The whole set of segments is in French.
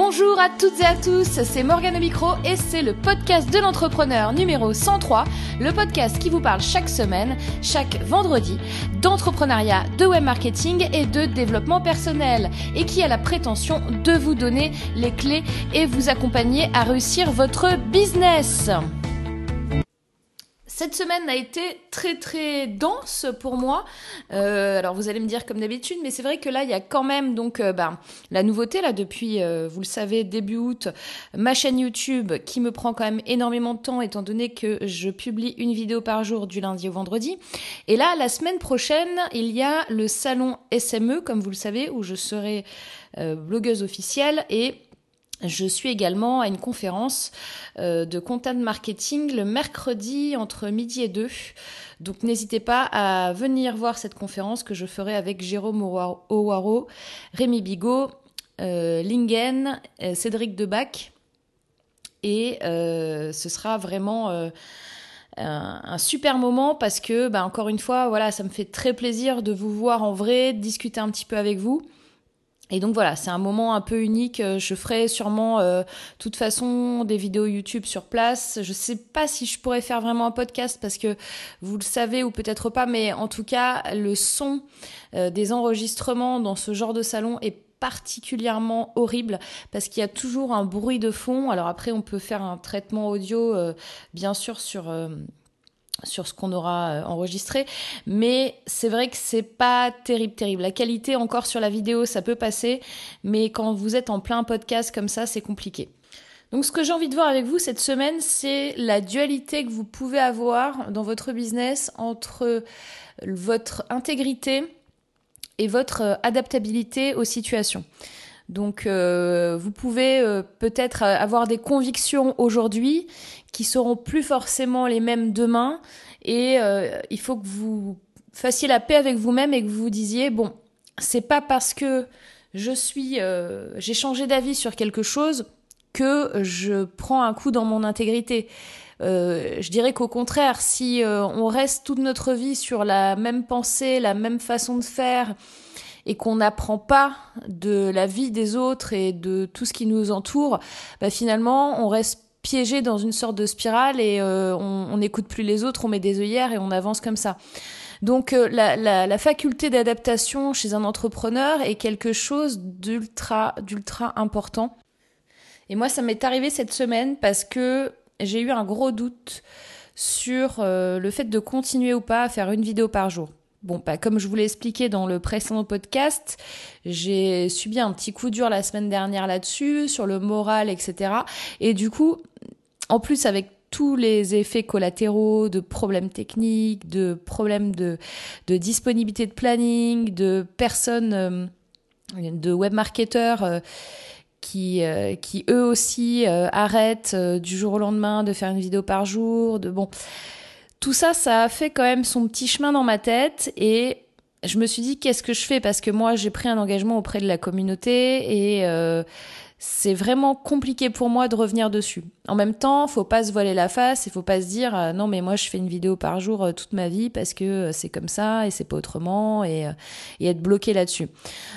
Bonjour à toutes et à tous, c'est Morgane au micro et c'est le podcast de l'entrepreneur numéro 103, le podcast qui vous parle chaque semaine, chaque vendredi, d'entrepreneuriat, de web marketing et de développement personnel et qui a la prétention de vous donner les clés et vous accompagner à réussir votre business. Cette semaine a été très très dense pour moi. Euh, alors vous allez me dire comme d'habitude, mais c'est vrai que là il y a quand même donc euh, ben, la nouveauté là depuis, euh, vous le savez, début août, ma chaîne YouTube qui me prend quand même énormément de temps étant donné que je publie une vidéo par jour du lundi au vendredi. Et là la semaine prochaine il y a le salon SME comme vous le savez où je serai blogueuse officielle et je suis également à une conférence euh, de content marketing le mercredi entre midi et deux. Donc n'hésitez pas à venir voir cette conférence que je ferai avec Jérôme Owaro, Rémi Bigot, euh, Lingen, euh, Cédric Debac. Et ce sera vraiment un, super moment parce que, bah, encore une fois, voilà, ça me fait très plaisir de vous voir en vrai, de discuter un petit peu avec vous. Et donc voilà, c'est un moment un peu unique. Euh, je ferai sûrement, euh, toute façon, des vidéos YouTube sur place. Je sais pas si je pourrais faire vraiment un podcast parce que vous le savez ou peut-être pas, mais en tout cas, le son euh, des enregistrements dans ce genre de salon est particulièrement horrible parce qu'il y a toujours un bruit de fond. Alors après, on peut faire un traitement audio, bien sûr, sur sur ce qu'on aura euh, enregistré, mais c'est vrai que c'est pas terrible, terrible. La qualité encore sur la vidéo, ça peut passer, mais quand vous êtes en plein podcast comme ça, c'est compliqué. Donc ce que j'ai envie de voir avec vous cette semaine, c'est la dualité que vous pouvez avoir dans votre business entre votre intégrité et votre euh, adaptabilité aux situations. Donc euh, vous pouvez peut-être avoir des convictions aujourd'hui qui seront plus forcément les mêmes demain. Et euh, il faut que vous fassiez la paix avec vous-même et que vous vous disiez bon, c'est pas parce que je suis, euh, j'ai changé d'avis sur quelque chose que je prends un coup dans mon intégrité. Euh, je dirais qu'au contraire, si on reste toute notre vie sur la même pensée, la même façon de faire, et qu'on n'apprend pas de la vie des autres et de tout ce qui nous entoure, bah finalement, on reste piégé dans une sorte de spirale et euh, on n'écoute plus les autres, on met des œillères et on avance comme ça. Donc euh, la, faculté d'adaptation chez un entrepreneur est quelque chose d'ultra d'ultra important. Et moi, ça m'est arrivé cette semaine parce que j'ai eu un gros doute sur euh, le fait de continuer ou pas à faire une vidéo par jour. Bon, bah, comme je vous l'ai expliqué dans le précédent podcast, j'ai subi un petit coup dur la semaine dernière là-dessus, sur le moral, etc. Et du coup, en plus avec tous les effets collatéraux de problèmes techniques, de problèmes de, disponibilité de planning, de personnes, euh, de web marketeurs euh, qui, euh, qui eux aussi arrêtent du jour au lendemain de faire une vidéo par jour, de bon tout ça, ça a fait quand même son petit chemin dans ma tête et je me suis dit qu'est-ce que je fais? Parce que moi j'ai pris un engagement auprès de la communauté et euh, c'est vraiment compliqué pour moi de revenir dessus. En même temps, faut pas se voiler la face et faut pas se dire euh, non mais moi je fais une vidéo par jour euh, toute ma vie parce que c'est comme ça et c'est pas autrement et, et être bloqué là-dessus.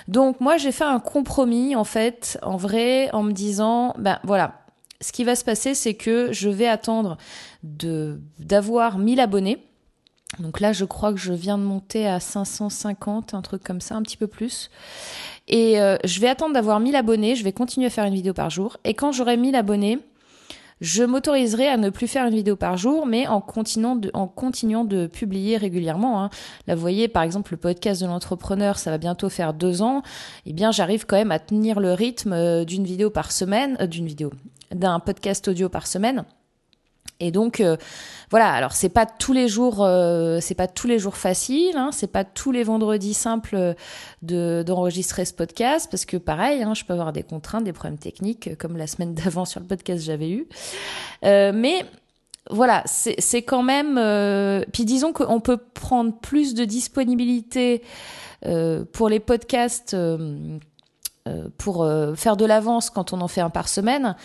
Donc moi j'ai fait un compromis en fait en vrai en me disant ben voilà ce qui va se passer, c'est que je vais attendre d'avoir 1000 abonnés. Donc là, je crois que je viens de monter à 550, un truc comme ça, un petit peu plus. Et euh, je vais attendre d'avoir 1000 abonnés, je vais continuer à faire une vidéo par jour. Et quand j'aurai 1000 abonnés, je m'autoriserai à ne plus faire une vidéo par jour, mais en continuant de, en continuant de publier régulièrement. Hein. Là, vous voyez, par exemple, le podcast de l'entrepreneur, ça va bientôt faire deux ans. Eh bien, j'arrive quand même à tenir le rythme euh, d'une vidéo par semaine, euh, d'une vidéo, d'un podcast audio par semaine. Et donc euh, voilà, alors c'est pas tous les jours, euh, c'est pas tous les jours facile, hein, c'est pas tous les vendredis simples de d'enregistrer ce podcast parce que pareil, hein, je peux avoir des contraintes, des problèmes techniques comme la semaine d'avant sur le podcast j'avais eu, euh, mais voilà, c'est quand même. puis disons qu'on peut prendre plus de disponibilité pour les podcasts pour faire de l'avance quand on en fait un par semaine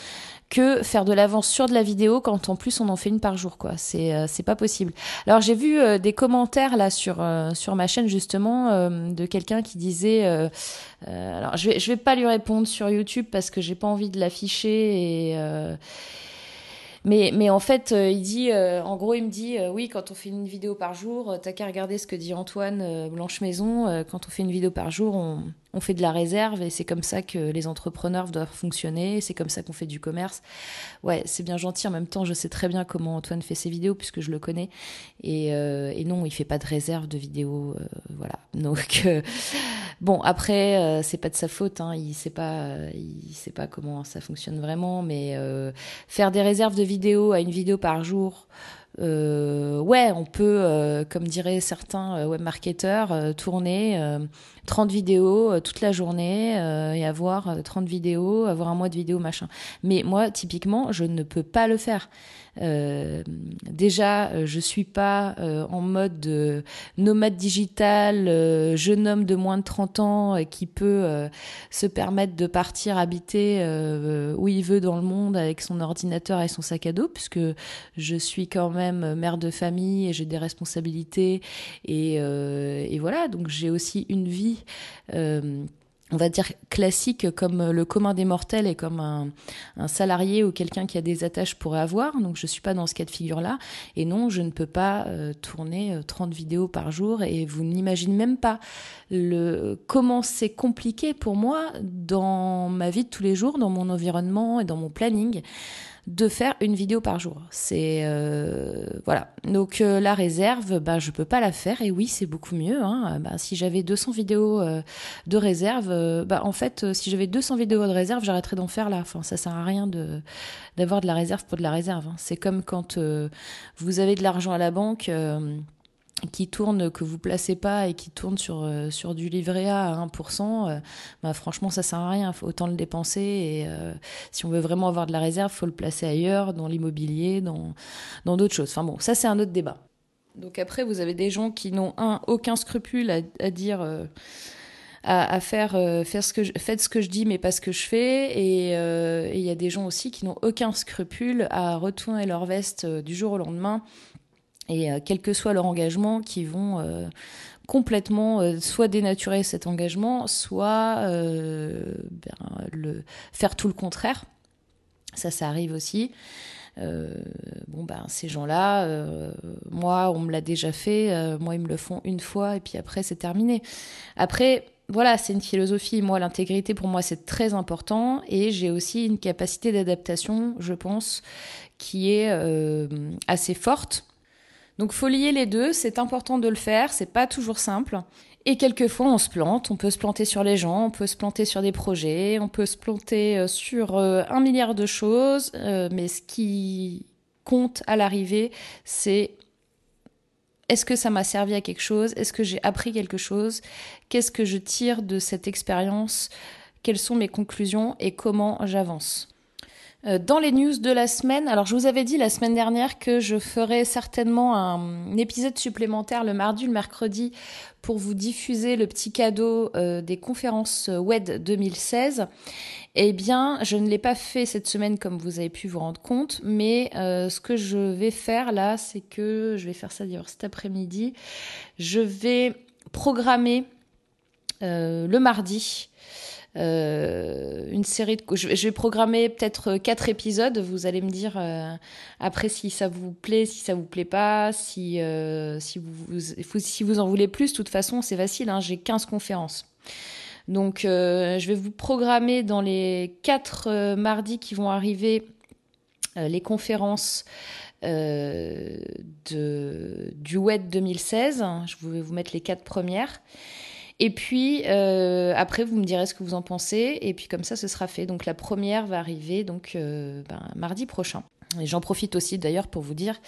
que faire de l'avance sur de la vidéo quand en plus on en fait une par jour quoi c'est euh, c'est pas possible alors j'ai vu euh, des commentaires là sur euh, sur ma chaîne justement de quelqu'un qui disait alors je vais je vais pas lui répondre sur YouTube parce que j'ai pas envie de l'afficher et mais, mais en fait, il dit, en gros, il me dit, oui, quand on fait une vidéo par jour, t'as qu'à regarder ce que dit Antoine Blanche Maison. quand on fait une vidéo par jour, on, on fait de la réserve et c'est comme ça que les entrepreneurs doivent fonctionner, c'est comme ça qu'on fait du commerce. Ouais, c'est bien gentil. En même temps, je sais très bien comment Antoine fait ses vidéos puisque je le connais. Et, euh, non, il fait pas de réserve de vidéos. Euh, voilà. Donc, euh, bon, après, c'est pas de sa faute. Hein, il sait pas, il sait pas comment ça fonctionne vraiment. Mais faire des réserves de vidéos à une vidéo par jour. Euh, ouais, on peut, euh, comme diraient certains euh, webmarketeurs, tourner 30 vidéos toute la journée et avoir 30 vidéos, avoir un mois de vidéos, machin. Mais moi, typiquement, je ne peux pas le faire. Euh, déjà, euh, je suis pas euh, en mode nomade digital, jeune homme de moins de 30 ans qui peut se permettre de partir habiter où il veut dans le monde avec son ordinateur et son sac à dos, puisque je suis quand même mère de famille et j'ai des responsabilités et, et voilà. Donc j'ai aussi une vie on va dire classique comme le commun des mortels et comme un, salarié ou quelqu'un qui a des attaches pourrait avoir. Donc je suis pas dans ce cas de figure là. Et non, je ne peux pas euh, tourner 30 euh, vidéos par jour. Et vous n'imaginez même pas le comment c'est compliqué pour moi dans ma vie de tous les jours, dans mon environnement et dans mon planning de faire une vidéo par jour. C'est euh, voilà. Donc euh, la réserve, bah je peux pas la faire et oui c'est beaucoup mieux. Hein. Bah, si j'avais 200 vidéos euh, de réserve, bah en fait si j'avais 200 vidéos de réserve, j'arrêterais d'en faire là. Enfin ça sert à rien de d'avoir de la réserve pour de la réserve. Hein. C'est comme quand vous avez de l'argent à la banque qui tourne, que vous placez pas et qui tourne sur, euh, sur du livret A à 1%, euh, bah franchement, ça sert à rien. Faut autant le dépenser. Et euh, si on veut vraiment avoir de la réserve, faut le placer ailleurs, dans l'immobilier, dans, dans d'autres choses. Enfin bon, ça, c'est un autre débat. Donc après, vous avez des gens qui n'ont, un, aucun scrupule à, dire... À, faire, faire ce que faites ce que je dis mais pas ce que je fais et il y a des gens aussi qui n'ont aucun scrupule à retourner leur veste du jour au lendemain et euh, quel que soit leur engagement, qui vont euh, complètement euh, soit dénaturer cet engagement, soit ben, faire tout le contraire. Ça, ça arrive aussi. bon ben ces gens-là, moi on me l'a déjà fait, moi ils me le font une fois et puis après c'est terminé. Après voilà, c'est une philosophie. Moi, l'intégrité, pour moi, c'est très important. Et j'ai aussi une capacité d'adaptation, je pense, qui est assez forte. Donc faut lier les deux, c'est important de le faire, c'est pas toujours simple. Et quelquefois on se plante, on peut se planter sur les gens, on peut se planter sur des projets, on peut se planter euh, sur euh, un milliard de choses, euh, mais ce qui compte à l'arrivée, c'est est-ce que ça m'a servi à quelque chose? Est-ce que j'ai appris quelque chose? Qu'est-ce que je tire de cette expérience? Quelles sont mes conclusions? Et comment j'avance? Dans les news de la semaine, alors je vous avais dit la semaine dernière que je ferais certainement un épisode supplémentaire le mardi, le mercredi pour vous diffuser le petit cadeau euh, des conférences WED 2016. Eh bien, je ne l'ai pas fait cette semaine comme vous avez pu vous rendre compte, mais euh, ce que je vais faire là, c'est que je vais faire ça d'ailleurs cet après-midi. Je vais programmer le mardi euh, une série de. Je, vais programmer peut-être quatre épisodes. Vous allez me dire euh, après si ça vous plaît, si ça vous plaît pas, si euh, si vous, si vous en voulez plus. De toute façon, c'est facile. Hein, J'ai 15 conférences. Donc, je vais vous programmer dans les quatre mardis qui vont arriver les conférences de, du WED 2016. Je vais vous mettre les quatre premières. Et puis euh, après, vous me direz ce que vous en pensez. Et puis comme ça, ce sera fait. Donc la première va arriver donc euh, ben, mardi prochain. Et j'en profite aussi d'ailleurs pour vous dire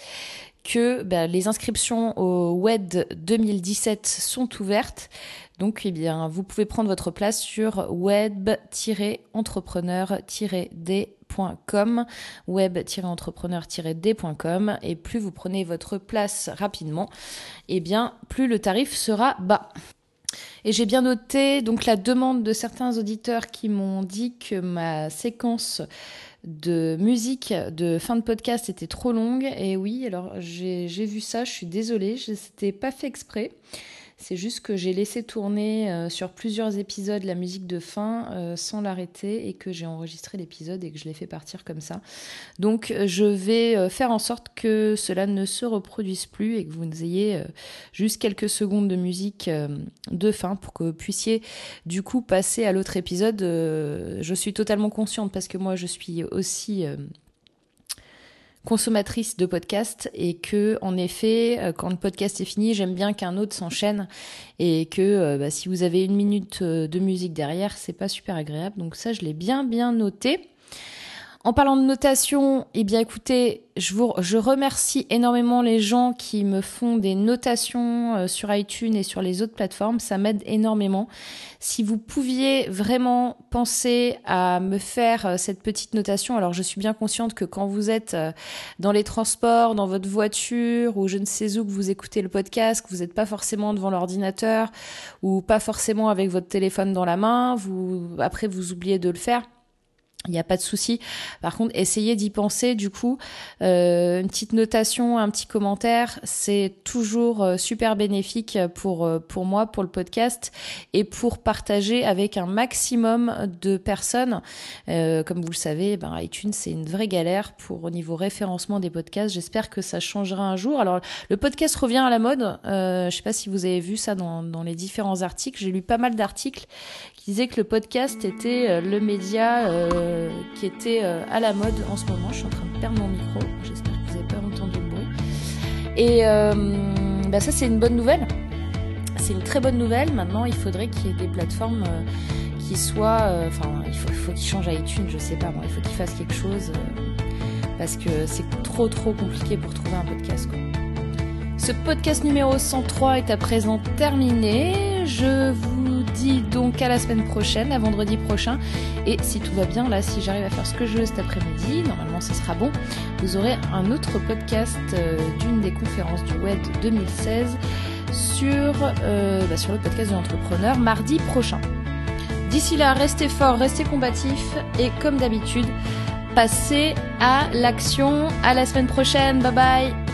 que ben, les inscriptions au WED 2017 sont ouvertes. Donc, eh bien, vous pouvez prendre votre place sur web-entrepreneur-d.com, web-entrepreneur-d.com, et plus vous prenez votre place rapidement, eh bien, plus le tarif sera bas. Et j'ai bien noté donc la demande de certains auditeurs qui m'ont dit que ma séquence de musique de fin de podcast était trop longue. Et oui, alors j'ai vu ça, je suis désolée, c'était pas fait exprès. C'est juste que j'ai laissé tourner euh, sur plusieurs épisodes la musique de fin euh, sans l'arrêter et que j'ai enregistré l'épisode et que je l'ai fait partir comme ça. Donc euh, je vais faire en sorte que cela ne se reproduise plus et que vous ayez juste quelques secondes de musique de fin pour que vous puissiez du coup passer à l'autre épisode. je suis totalement consciente parce que moi je suis aussi consommatrice de podcasts et que en effet euh, quand le podcast est fini j'aime bien qu'un autre s'enchaîne et que euh, bah, si vous avez une minute euh, de musique derrière c'est pas super agréable. Donc ça je l'ai bien bien noté en parlant de notation, eh bien écoutez, je vous je remercie énormément les gens qui me font des notations euh, sur iTunes et sur les autres plateformes, ça m'aide énormément. Si vous pouviez vraiment penser à me faire euh, cette petite notation, alors je suis bien consciente que quand vous êtes euh, dans les transports, dans votre voiture ou je ne sais où que vous écoutez le podcast, que vous n'êtes pas forcément devant l'ordinateur ou pas forcément avec votre téléphone dans la main, vous après vous oubliez de le faire il n'y a pas de souci. Par contre, essayez d'y penser. Du coup, euh, une petite notation, un petit commentaire, c'est toujours euh, super bénéfique pour euh, pour moi, pour le podcast et pour partager avec un maximum de personnes. comme vous le savez, ben, iTunes c'est une vraie galère pour au niveau référencement des podcasts. J'espère que ça changera un jour. Alors, le podcast revient à la mode. je sais pas si vous avez vu ça dans les différents articles. J'ai lu pas mal d'articles qui disaient que le podcast était le média euh, qui était euh, à la mode en ce moment. Je suis en train de perdre mon micro. J'espère que vous n'avez pas entendu le bruit. Et euh, bah ça, c'est une bonne nouvelle. C'est une très bonne nouvelle. Maintenant, il faudrait qu'il y ait des plateformes qui soient. Enfin, il faut, qu'ils changent iTunes, je sais pas moi. Il faut qu'ils fassent quelque chose parce que c'est trop trop compliqué pour trouver un podcast. Ce podcast numéro 103 est à présent terminé. Je vous donc à la semaine prochaine, à vendredi prochain. Et si tout va bien, là, si j'arrive à faire ce que je veux cet après-midi, normalement ce sera bon, vous aurez un autre podcast euh, d'une des conférences du web 2016 sur, euh, bah, sur le podcast de l'entrepreneur mardi prochain. D'ici là, restez fort, restez combatifs et comme d'habitude, passez à l'action. À la semaine prochaine. Bye bye.